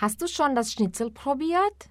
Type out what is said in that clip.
Hast du schon das Schnitzel probiert?